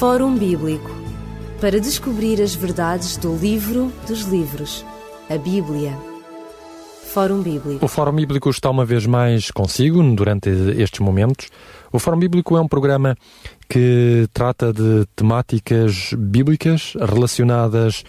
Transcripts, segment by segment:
Fórum Bíblico para descobrir as verdades do livro dos livros, a Bíblia. Fórum Bíblico. O Fórum Bíblico está uma vez mais consigo durante estes momentos. O Fórum Bíblico é um programa que trata de temáticas bíblicas relacionadas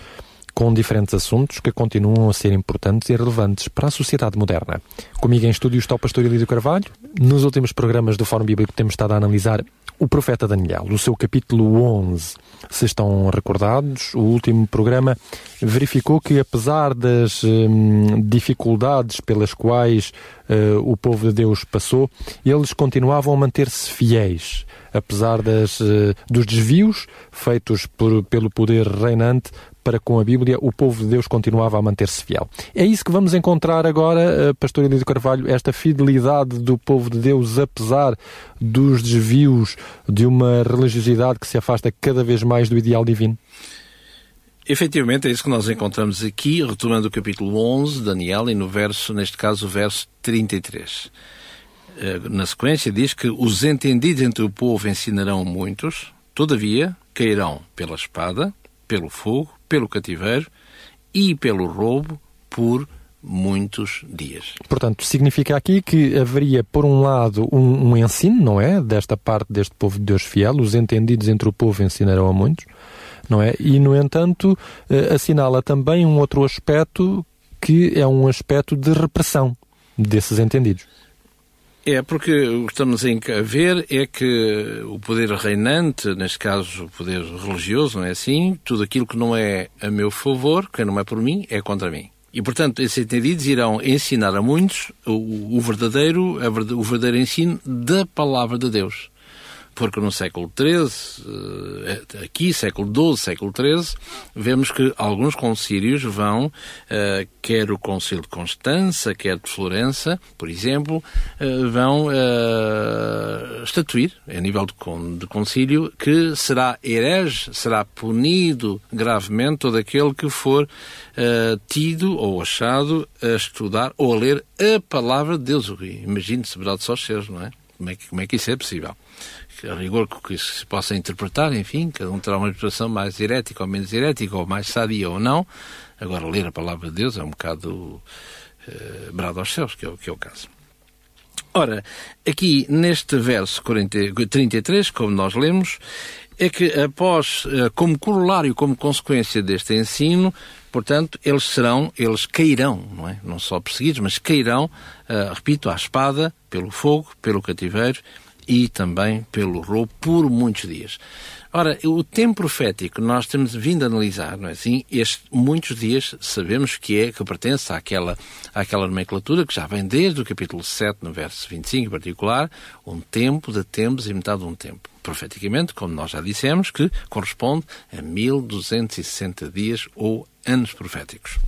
com diferentes assuntos que continuam a ser importantes e relevantes para a sociedade moderna. Comigo em estúdio está o pastor Elídio Carvalho. Nos últimos programas do Fórum Bíblico temos estado a analisar o profeta Daniel, o seu capítulo 11. Se estão recordados, o último programa verificou que, apesar das hum, dificuldades pelas quais uh, o povo de Deus passou, eles continuavam a manter-se fiéis, apesar das, uh, dos desvios feitos por, pelo poder reinante para com a Bíblia, o povo de Deus continuava a manter-se fiel. É isso que vamos encontrar agora, eh, Pastor Elídio Carvalho, esta fidelidade do povo de Deus, apesar dos desvios de uma religiosidade que se afasta cada vez mais do ideal divino? Efetivamente, é isso que nós encontramos aqui, retomando o capítulo 11, Daniel, e no verso, neste caso, o verso 33. Eh, na sequência, diz que os entendidos entre o povo ensinarão muitos, todavia cairão pela espada, pelo fogo, pelo cativeiro e pelo roubo por muitos dias. Portanto, significa aqui que haveria, por um lado, um, um, ensino, não é? Desta parte deste povo de Deus fiel, os entendidos entre o povo ensinarão a muitos, não é? E, no entanto, eh, assinala também um outro aspecto que é um aspecto de repressão desses entendidos. É, porque o que estamos a ver é que o poder reinante, neste caso o poder religioso, não é assim? Tudo aquilo que não é a meu favor, que não é por mim, é contra mim. E, portanto, esses entendidos irão ensinar a muitos o, o verdadeiro, o verdadeiro ensino da palavra de Deus porque no século XIII, eh, aqui, século XII, século XIII, vemos que alguns concílios vão, eh, quer o concílio de Constança, quer de Florença, por exemplo, eh, vão estatuir, a nível de concílio, que será herege, será punido gravemente todo aquele que for tido ou achado a estudar ou a ler a palavra de Deus. Imagine-se, verdade só seres, não é? Como é que, como é que isso é possível? a rigor que se possa interpretar, enfim, cada um terá uma interpretação mais herética ou menos herética, ou mais sadia ou não. Agora, ler a palavra de Deus é um bocado uh, brado aos céus, que é, que é o caso. Ora, aqui neste verso 40, 33, como nós lemos, é que após, eh, como corolário, como consequência deste ensino, portanto, eles serão, eles cairão, não é? Não só perseguidos, mas cairão, uh, repito, à espada, pelo fogo, pelo cativeiro e também pelo roubo por muitos dias. Ora, o tempo profético nós temos vindo a analisar, não é assim? Este, muitos dias sabemos que é, que pertence àquela, àquela nomenclatura que já vem desde o capítulo 7, no verso 25 em particular, um tempo de tempos e metade de um tempo. Profeticamente, como nós já dissemos, que corresponde a 1260 dias ou anos proféticos.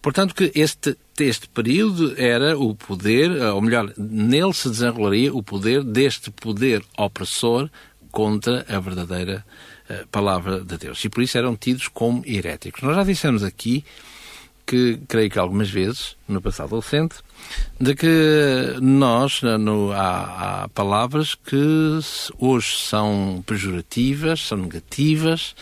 Portanto, que este, este período era o poder, eh, ou melhor, nele se desenrolaria o poder deste poder opressor contra a verdadeira uh, palavra de Deus. E por isso eram tidos como heréticos. Nós já dissemos aqui que, creio que algumas vezes, no passado recente, de que nós, no, há, há, palavras que hoje são pejorativas, são negativas,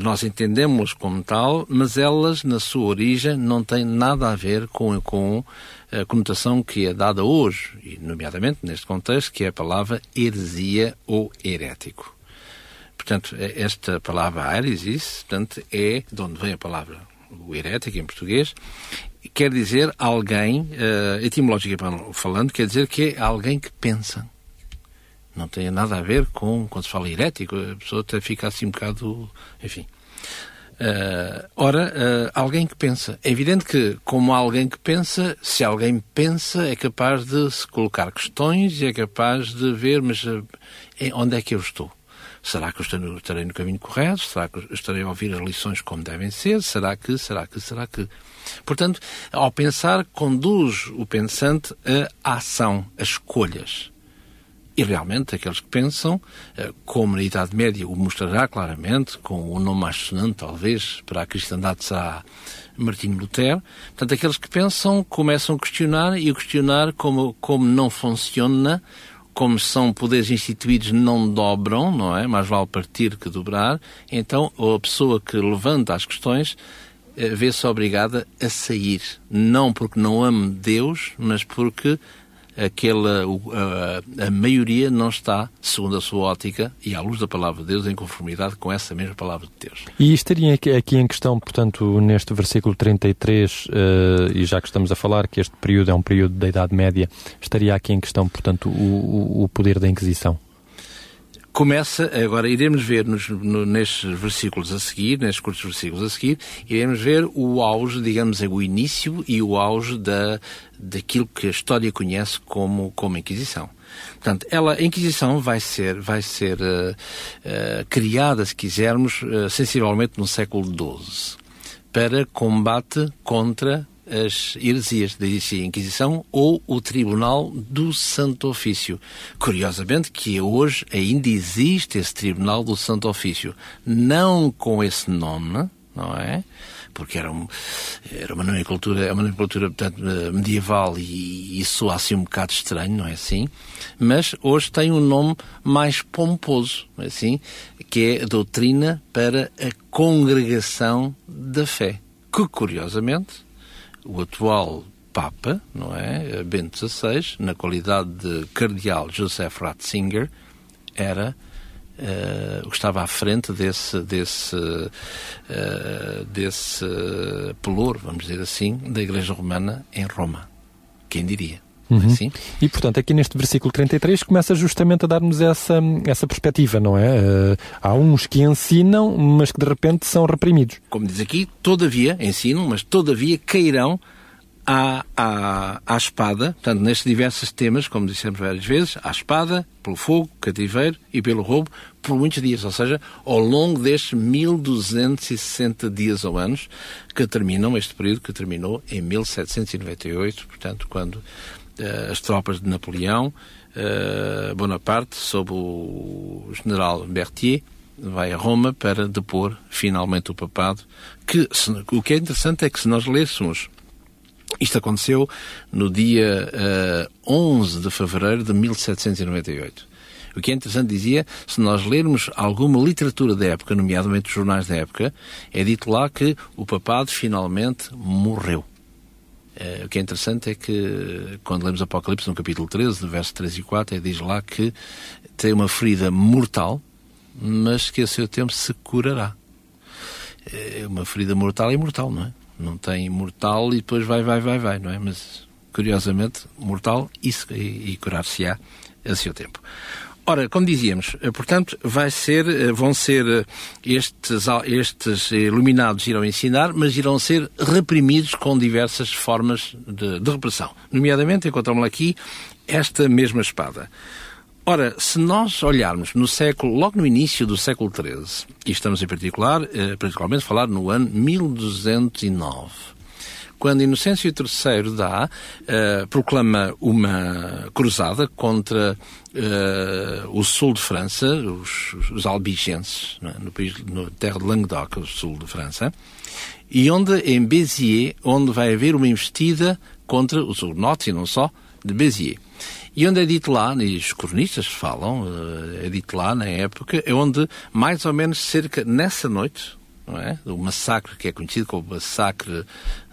nós entendemos como tal, mas elas, na sua origem, não têm nada a ver com, com a conotação que é dada hoje, e nomeadamente neste contexto, que é a palavra heresia ou herético. Portanto, esta palavra heresis, portanto, é de onde vem a palavra o herético em português, quer dizer alguém, uh, etimologicamente falando, quer dizer que é alguém que pensa. Não tem nada a ver com, quando se fala herético, a pessoa até fica assim um bocado, enfim. Uh, ora, uh, alguém que pensa. É evidente que, como alguém que pensa, se alguém pensa, é capaz de se colocar questões e é capaz de ver, mas onde é que eu estou? Será que eu estarei no caminho correto? Será que estarei a ouvir as lições como devem ser? Será que, será que, será que? Portanto, ao pensar, conduz o pensante à ação, a escolhas. E realmente, aqueles que pensam, eh, como na Idade Média o mostrará claramente, com o nome mais sonante, talvez, para a cristandade será Martinho Lutero. Portanto, aqueles que pensam começam a questionar e a questionar como, como não funciona como são poderes instituídos, não dobram, não é? Mais vale partir que dobrar. Então, a pessoa que levanta as questões vê-se obrigada a sair. Não porque não ame Deus, mas porque aquela, a, maioria não está, segundo a sua ótica e à luz da palavra de Deus, em conformidade com essa mesma palavra de Deus. E estaria aqui, em questão, portanto, neste versículo 33, uh, eh, e já que estamos a falar que este período é um período da Idade Média, estaria aqui em questão, portanto, o poder da Inquisição? Começa, agora iremos ver nos, no, nestes versículos a seguir, nestes curtos versículos a seguir, iremos ver o auge, digamos, o início e o auge da, daquilo que a história conhece como, como Inquisição. Portanto, ela, a Inquisição vai ser, vai ser uh, uh, criada, se quisermos, uh, sensivelmente no século XII, para combate contra as heresias, diz a Inquisição, ou o Tribunal do Santo Ofício. Curiosamente que hoje ainda existe esse Tribunal do Santo Ofício. Não com esse nome, não é? Porque era, um, era uma nomenclatura, é uma nomenclatura portanto, medieval e isso soa assim um bocado estranho, não é assim? Mas hoje tem um nome mais pomposo, não é assim? Que é a doutrina para a congregação da fé. Que, curiosamente, o atual Papa, não é? Bento XVI, na qualidade de cardeal Joseph Ratzinger, era uh, estava à frente desse desse uh, desse pelour, vamos dizer assim, da Igreja Romana em Roma. Quem diria? Uhum. Assim? E, portanto, aqui neste versículo 33 começa justamente a dar-nos essa, essa perspectiva, não é? Uh, há uns que ensinam, mas que de repente são reprimidos. Como diz aqui, todavia, ensinam, mas todavia cairão à, à, à espada, portanto, nestes diversos temas, como dissemos várias vezes, à espada, pelo fogo, cativeiro e pelo roubo, por muitos dias, ou seja, ao longo destes 1260 dias ou anos que terminam, este período que terminou em 1798, portanto, quando as tropas de Napoleão, eh, Bonaparte, sob o general Berthier, vai a Roma para depor finalmente o papado. Que, o que é interessante é que se nós lêssemos isto aconteceu no dia uh, 11 de fevereiro de 1798. O que é interessante, dizia, se nós lermos alguma literatura da época, nomeadamente os jornais da época, é dito lá que o papado finalmente morreu. Uh, o que é interessante é que, quando lemos Apocalipse no capítulo 13, no verso 3 e 4, é, diz lá que tem uma ferida mortal, mas que a seu tempo se curará. É uma ferida mortal é mortal, não é? Não tem mortal e depois vai, vai, vai, vai, não é? Mas, curiosamente, mortal e, e curar-se-á a seu tempo. Ora, como dizíamos, eh, portanto, vai ser, eh, vão ser eh, estes, estes iluminados irão ensinar, mas irão ser reprimidos com diversas formas de, de repressão. Nomeadamente, encontramos aqui esta mesma espada. Ora, se nós olharmos no século, logo no início do século XIII, e estamos em particular, particularmente a falar no ano 1209, quando Inocêncio III dá, uh, proclama uma cruzada contra uh, o sul de França, os, os albigenses, é? no país, no terra de Languedoc, o sul de França, e onde, em Béziers, onde vai haver uma investida contra os hugonotes e não só, de Béziers. E onde é dito lá, e os cronistas falam, eh, é dito lá na época, é onde mais ou menos cerca, nessa noite, não é? O massacre que é conhecido como massacre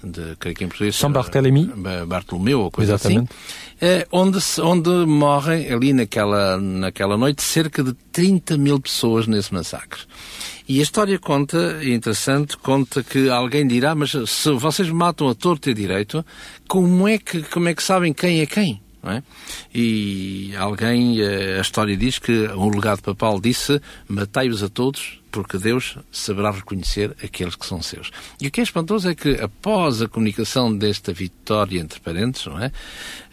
de, creio que em português... São Barthélemy. Bartolomeu, ou coisa assim. Exatamente. assim. É, onde, onde morrem ali naquela, naquela noite cerca de 30 mil pessoas nesse massacre. E a história conta, é interessante, conta que alguém dirá, mas se vocês matam a torto e direito, como é que, como é que sabem quem é quem? É? E alguém, eh, a história diz que um legado papal disse: Matai-os a todos, porque Deus saberá reconhecer aqueles que são seus. E o que é espantoso é que, após a comunicação desta vitória, entre parentes, não é?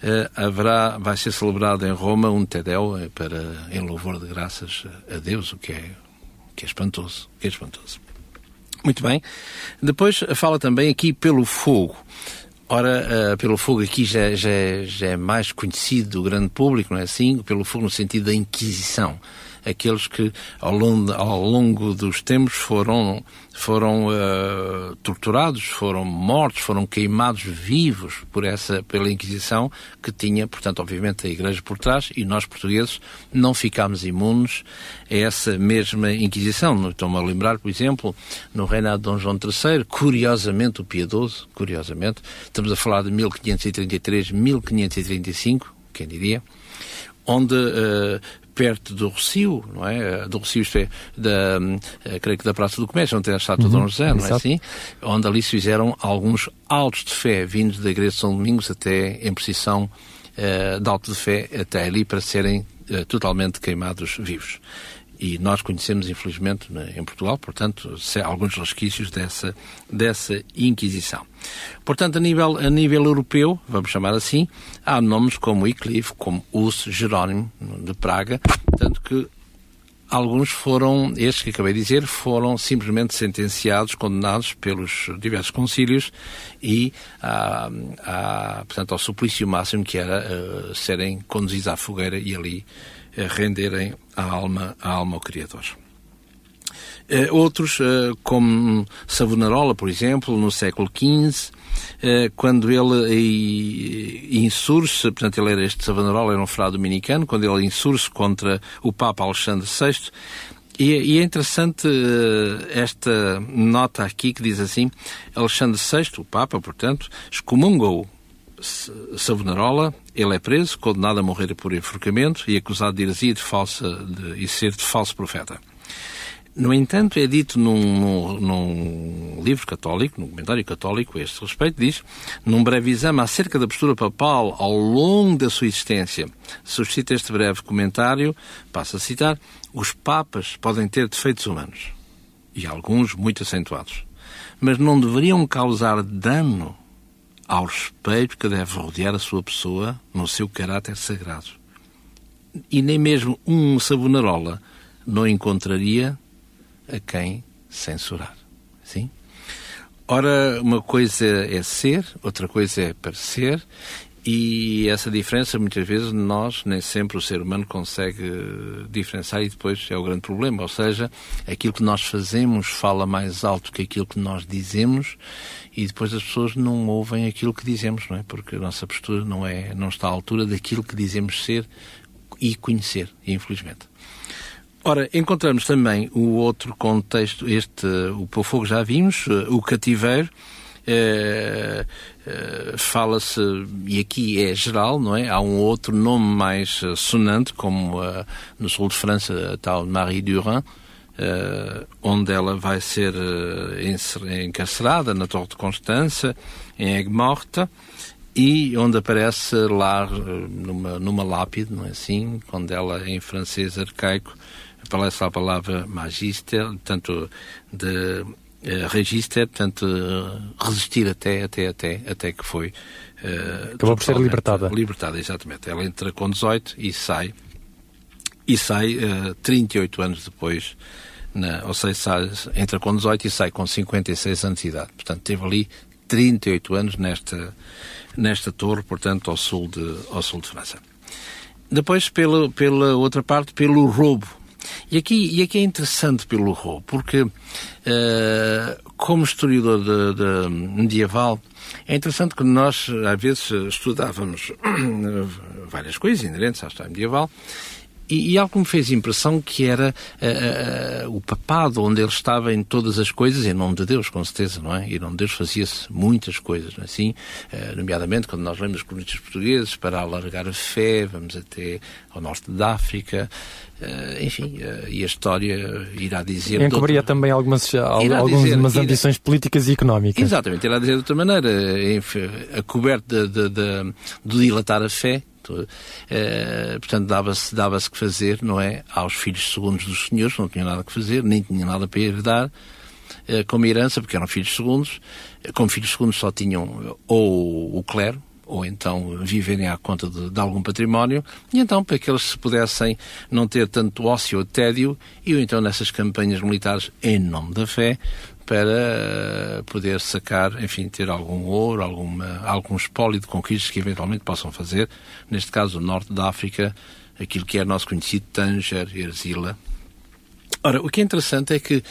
Eh, haverá, vai ser celebrado em Roma um Tedel eh, para, em louvor de graças a Deus, o que é, que é espantoso. Que é espantoso. Muito bem. Depois fala também aqui pelo fogo. Ora, uh, pelo fogo aqui já, já, já é mais conhecido do grande público, não é assim? Pelo fogo no sentido da Inquisição. Aqueles que ao longo, ao longo dos tempos foram foram uh, torturados, foram mortos, foram queimados vivos por essa pela Inquisição que tinha, portanto, obviamente a Igreja por trás e nós portugueses não ficámos imunes a essa mesma Inquisição. Estou-me a lembrar, por exemplo, no reinado de Dom João III, curiosamente o piedoso, curiosamente, estamos a falar de 1533, 1535, quem diria, onde uh, perto do Rocio, não é? Do Rocio, isto é, da, uh, creio que da Praça do Comércio, onde tem a estátua uhum, de Dom José, não é assim? Onde ali se fizeram alguns altos de fé, vindos da Igreja de São Domingos até em precisão uh, de alto de fé, até ali para serem totalmente queimados vivos e nós conhecemos, infelizmente, em Portugal, portanto, alguns resquícios dessa, dessa Inquisição. Portanto, a nível, a nível europeu, vamos chamar assim, há nomes como Wycliffe, como Hus Jerónimo, de Praga, tanto que alguns foram, estes que acabei de dizer, foram simplesmente sentenciados, condenados pelos diversos concílios e, ah, ah, portanto, ao suplício máximo que era uh, serem conduzidos à fogueira e ali renderem a alma, a alma ao Criador. Uh, outros, uh, como Savonarola, por exemplo, no século XV, uh, quando ele insurge, portanto ele era este Savonarola, era um frade dominicano, quando ele insurge contra o Papa Alexandre VI, e, e é interessante esta nota aqui que diz assim, Alexandre VI, o Papa, portanto, excomungou Savonarola, ele é preso, condenado a morrer por enforcamento e acusado de heresia de falsa, de, e ser de falso profeta. No entanto, é dito num, num, livro católico, num comentário católico a este respeito, diz, num breve exame acerca da postura papal ao longo da sua existência, suscita este breve comentário, passo a citar, os papas podem ter defeitos humanos, e alguns muito acentuados, mas não deveriam causar dano ao respeito que deve rodear a sua pessoa no seu caráter sagrado. E nem mesmo um Savonarola não encontraria a quem censurar. Sim? Ora, uma coisa é ser, outra coisa é parecer, e essa diferença, muitas vezes, nós, nem sempre o ser humano consegue diferenciar e depois é o grande problema. Ou seja, aquilo que nós fazemos fala mais alto que aquilo que nós dizemos e depois as pessoas não ouvem aquilo que dizemos, não é? Porque a nossa postura não, é, não está à altura daquilo que dizemos ser e conhecer, infelizmente. Ora, encontramos também o outro contexto, este, o fogo já vimos, o cativeiro, eh, eh, fala-se, e aqui é geral, não é? Há um outro nome mais uh, sonante, como uh, no sul de França, a tal Marie Durand, onde ela vai ser encarcerada na Torre de Constança, em Aigues-Mortes, e onde aparece lá numa, numa lápide, não é assim? Quando ela, em francês arcaico, aparece a palavra magister, tanto de uh, register, portanto, uh, resistir até, até, até, até que foi. Uh, Acabou por ser libertada. Libertada, exatamente. Ela entra com 18 e sai. E sai uh, 38 anos depois, na, ou seja, sai, entra com 18 e sai com 56 anos de idade. Portanto, teve ali 38 anos nesta, nesta torre, portanto, ao sul de, ao sul de França. Depois, pela, pela outra parte, pelo roubo e aqui, e aqui é interessante pelo Rô, porque uh, como historiador de, de medieval, é interessante que nós, às vezes, estudávamos várias coisas inerentes à história medieval e, e, algo que me fez impressão que era uh, uh, o papado onde ele estava em todas as coisas, em nome de Deus, com certeza, não é? Em nome de Deus fazia-se muitas coisas, não é assim? Uh, nomeadamente, quando nós lemos os cronistas portugueses, para alargar a fé, vamos até ao norte da África, enfim, e a história irá dizer... Encobria outra... também algumas, algumas dizer, ambições irá... políticas e económicas. Exatamente, irá dizer de outra maneira, a coberta de, de, de, de dilatar a fé, Uh, portanto, dava-se dava que fazer, não é? Aos filhos segundos dos senhores, não tinham nada que fazer, nem tinham nada para herdar, uh, como herança, porque eram filhos segundos. Uh, como filhos segundos só tinham ou o clero, ou então viverem à conta de, de, algum património, e então para que eles se pudessem não ter tanto ócio ou tédio, e ou então nessas campanhas militares em nome da fé, para poder sacar, enfim, ter algum ouro, alguma, algum espólio de conquistas que eventualmente possam fazer, neste caso o norte da África, aquilo que é nosso conhecido Tanger, Erzila. Ora, o que é interessante é que,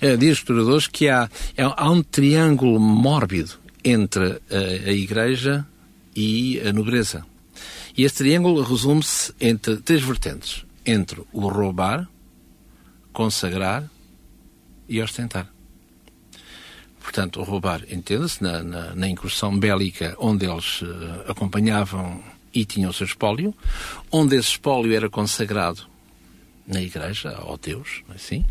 eh, diz os historiadores, que há, há um triângulo mórbido entre a, a Igreja e a nobreza. E esse triângulo resume-se entre três vertentes: entre o roubar, consagrar e ostentar. Portanto, roubar, entenda-se, na, na, na, incursão bélica onde eles uh, acompanhavam e tinham o seu espólio, onde esse espólio era consagrado na igreja, ao Deus, é assim,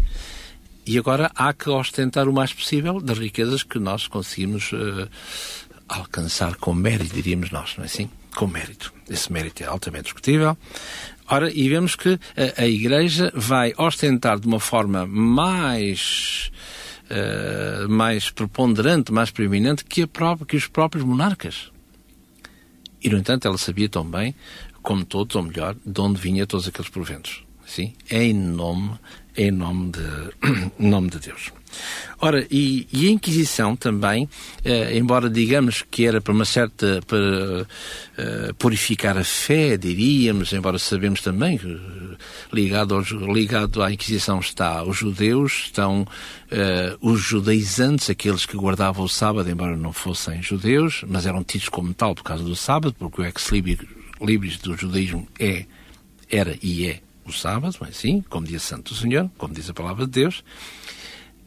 e agora há que ostentar o mais possível das riquezas que nós conseguimos uh, alcançar com mérito, diríamos nós, não é assim? Com mérito. Esse mérito é altamente discutível. Ora, e vemos que a, a Igreja vai ostentar de uma forma mais uh, mais preponderante, mais preeminente que, própria, que os próprios monarcas. E, no entanto, ela sabia tão bem, como todos, ou melhor, de onde vinha todos aqueles proventos. Sim? Em nome, em nome de, nome de Deus. Ora, e, e a Inquisição também, eh, embora digamos que era para uma certa para eh, purificar a fé, diríamos, embora sabemos também que eh, ligado, aos, ligado à Inquisição está os judeus, estão eh, os judaizantes, aqueles que guardavam o sábado, embora não fossem judeus, mas eram tidos como tal por causa do sábado, porque o ex-libris do judaísmo é, era e é o sábado, é assim, como dia santo do Senhor, como diz a palavra de Deus.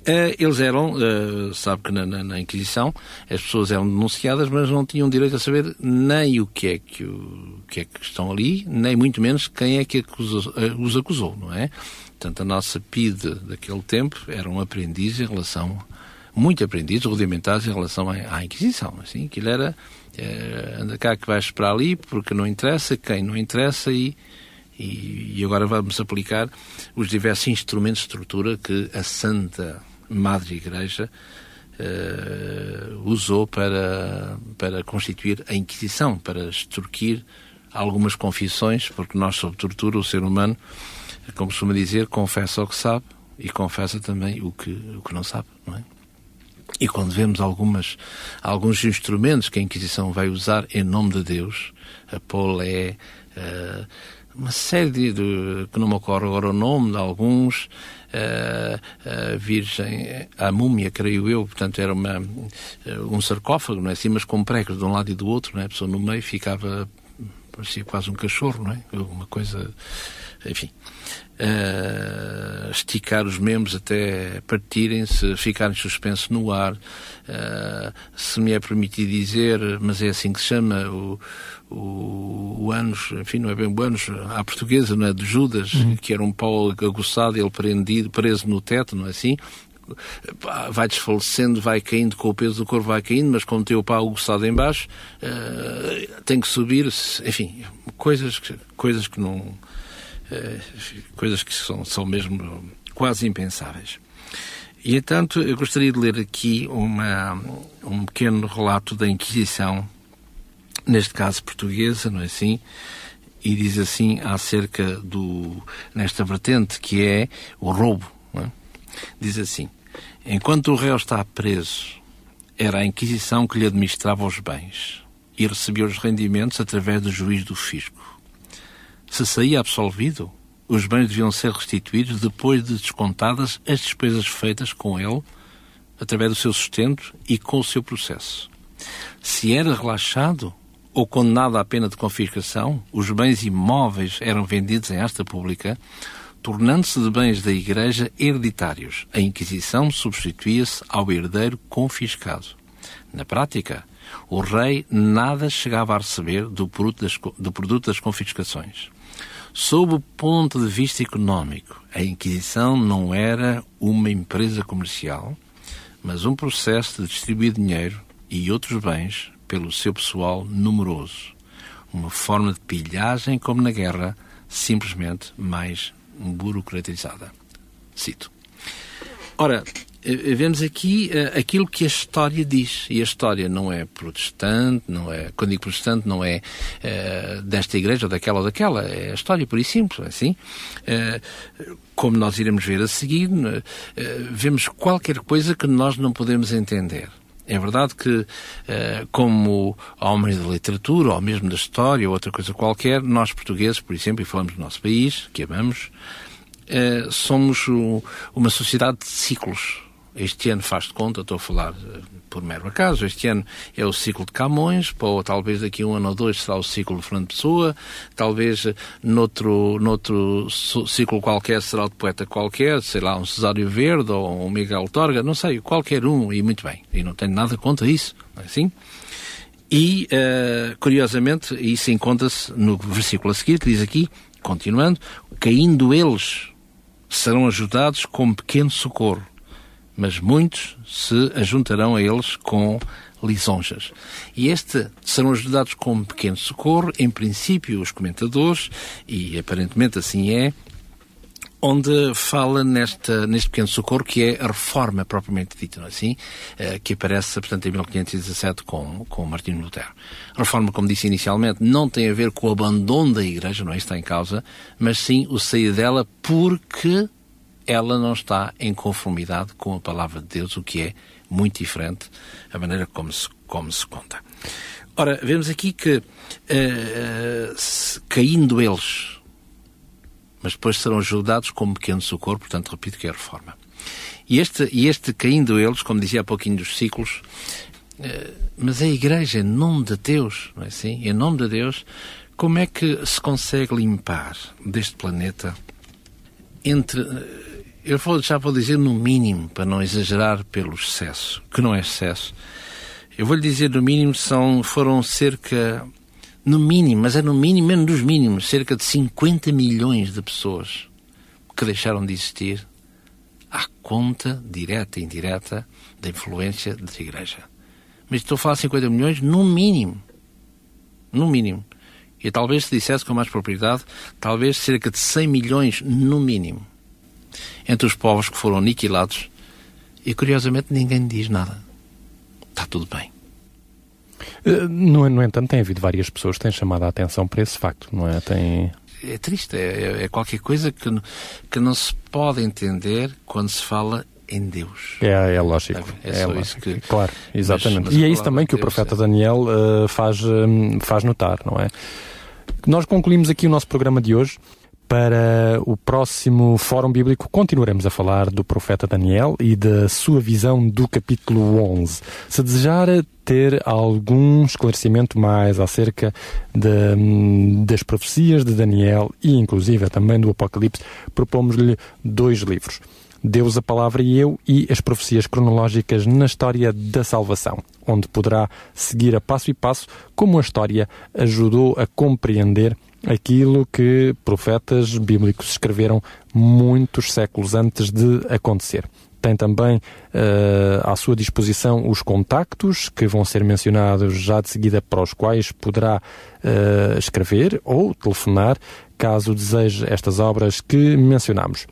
Uh, eles eram, uh, sabe que na, na, na, Inquisição as pessoas eram denunciadas, mas não tinham direito a saber nem o que é que, o, que, é que estão ali, nem muito menos quem é que acusou, uh, os acusou, não é? Portanto, a nossa PIDE daquele tempo eram aprendizes em relação, muito aprendizes, rudimentares em relação à, à Inquisição, assim, aquilo era, anda cá que vais para ali, porque não interessa, quem não interessa e, e, agora vamos aplicar os diversos instrumentos de estrutura que a Santa Madre Igreja uh, usou para, para constituir a Inquisição, para extorquir algumas confissões, porque nós, sob tortura, o ser humano, como costuma dizer, confessa o que sabe e confessa também o que, o que não sabe, não é? E quando vemos algumas, alguns instrumentos que a Inquisição vai usar em nome de Deus, a polé, uh, uma série de, de, que não me ocorre agora o nome de alguns, a Virgem, a múmia, creio eu, portanto era uma, um sarcófago, não é assim, mas com pregos de um lado e do outro, não é? A pessoa no meio ficava, parecia quase um cachorro, não é? Uma coisa, enfim. Uh, esticar os membros até partirem-se, ficarem suspensos no ar. Uh, se me é permitido dizer, mas é assim que se chama, o, o, o Anos, enfim, não é bem o Anos, à portuguesa, não é? De Judas, uhum. que era um pau aguçado, ele prendido, preso no teto, não é assim? Vai desfalecendo, vai caindo com o peso do corpo, vai caindo, mas como tem o pau aguçado em baixo, uh, tem que subir, enfim, coisas, coisas que não eh, coisas que são, são mesmo quase impensáveis. E, entanto, eu gostaria de ler aqui uma, um pequeno relato da Inquisição, neste caso portuguesa, não é assim? E diz assim acerca do, nesta vertente que é o roubo. É? Diz assim: Enquanto o réu está preso, era a Inquisição que lhe administrava os bens e recebia os rendimentos através do juiz do fisco. Se saía absolvido, os bens deviam ser restituídos depois de descontadas as despesas feitas com ele, através do seu sustento e com o seu processo. Se era relaxado ou condenado à pena de confiscação, os bens imóveis eram vendidos em asta pública, tornando-se de bens da Igreja hereditários. A Inquisição substituía-se ao herdeiro confiscado. Na prática, o rei nada chegava a receber do produto das, do produto das confiscações. Sob o ponto de vista económico, a Inquisição não era uma empresa comercial, mas um processo de distribuir dinheiro e outros bens pelo seu pessoal numeroso. Uma forma de pilhagem como na guerra, simplesmente mais burocratizada. Cito. Ora, eh, vemos aqui uh, aquilo que a história diz. E a história não é protestante, não é, quando digo protestante, não é uh, desta igreja ou daquela ou daquela. É a história por e simples, é assim. Uh, como nós iremos ver a seguir, vemos qualquer coisa que nós não podemos entender. É verdade que, eh, como homens da literatura, ou mesmo da história, ou outra coisa qualquer, nós portugueses, por exemplo, e falamos do nosso país, que amamos, eh, somos uma sociedade de ciclos. Este ano faz de conta, estou a falar eh, por mero acaso, este ano é o ciclo de Camões, ou talvez daqui a um ano ou dois será o ciclo de Fernando Pessoa, talvez eh, noutro, noutro ciclo qualquer será o de poeta qualquer, sei lá, um Cesário Verde ou um Miguel Torga, não sei, qualquer um, e muito bem. E não tenho nada contra isso, não é assim? E, uh, curiosamente, isso encontra-se no versículo a seguir, que diz aqui, continuando, caindo eles, serão ajudados com pequeno socorro mas muitos se ajuntarão a eles com lisonjas. E este serão ajudados com um pequeno socorro, em princípio os comentadores, e aparentemente assim é, onde fala nesta, neste pequeno socorro que é a reforma propriamente dita, não é assim? Uh, que aparece, portanto, em 1517 com, com Martinho Lutero. A reforma, como disse inicialmente, não tem a ver com o abandono da Igreja, não é está em causa, mas sim o sair dela porque ela não está em conformidade com a palavra de Deus, o que é muito diferente a maneira como se, como se conta. Ora, vemos aqui que, uh, caindo eles, mas depois serão ajudados com um pequeno socorro, portanto, repito que é a reforma. E este, e este caindo eles, como dizia há pouquinho dos ciclos, uh, mas a Igreja, em nome de Deus, não é assim? Em nome de Deus, como é que se consegue limpar deste planeta entre eu vou, já vou dizer no mínimo, para não exagerar pelo excesso, que não é excesso. Eu vou lhe dizer no mínimo, são, foram cerca, no mínimo, mas é no mínimo, menos dos mínimos, cerca de 50 milhões de pessoas que deixaram de existir à conta, direta e indireta, da influência da Igreja. Mas estou a falar de 50 milhões no mínimo. No mínimo. E talvez se dissesse com mais propriedade, talvez cerca de 100 milhões no mínimo entre os povos que foram aniquilados e, curiosamente, ninguém diz nada. Está tudo bem. Eh, no, no entanto, tem havido várias pessoas que têm chamado a atenção para esse facto, não é? Tem... É triste, é, é qualquer coisa que, que não se pode entender quando se fala em Deus. É, é lógico. É, é lógico. Que... Claro, exatamente. Mas, mas e é isso também que o profeta é. Daniel uh, faz, um, faz notar, não é? Nós concluímos aqui o nosso programa de hoje para o próximo Fórum Bíblico continuaremos a falar do profeta Daniel e da sua visão do capítulo 11. Se desejar ter algum esclarecimento mais acerca de, das profecias de Daniel e inclusive também do Apocalipse, propomos-lhe dois livros. Deus, a Palavra e Eu e as profecias cronológicas na história da salvação, onde poderá seguir a passo e passo como a história ajudou a compreender aquilo que profetas bíblicos escreveram muitos séculos antes de acontecer. Tem também uh, à sua disposição os contactos que vão ser mencionados já de seguida, para os quais poderá uh, escrever ou telefonar caso deseje estas obras que mencionamos.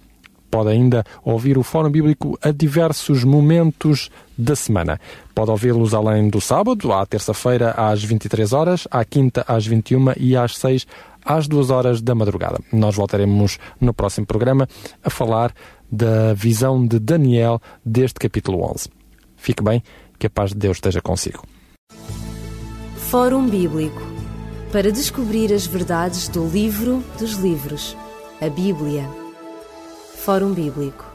Pode ainda ouvir o Fórum Bíblico a diversos momentos da semana. Pode ouvi-los além do sábado, à terça-feira às 23 horas, à quinta às 21 e às 6 às duas horas da madrugada. Nós voltaremos no próximo programa a falar da visão de Daniel deste capítulo 11. Fique bem, que a paz de Deus esteja consigo. Fórum Bíblico para descobrir as verdades do livro dos livros, a Bíblia. Fórum Bíblico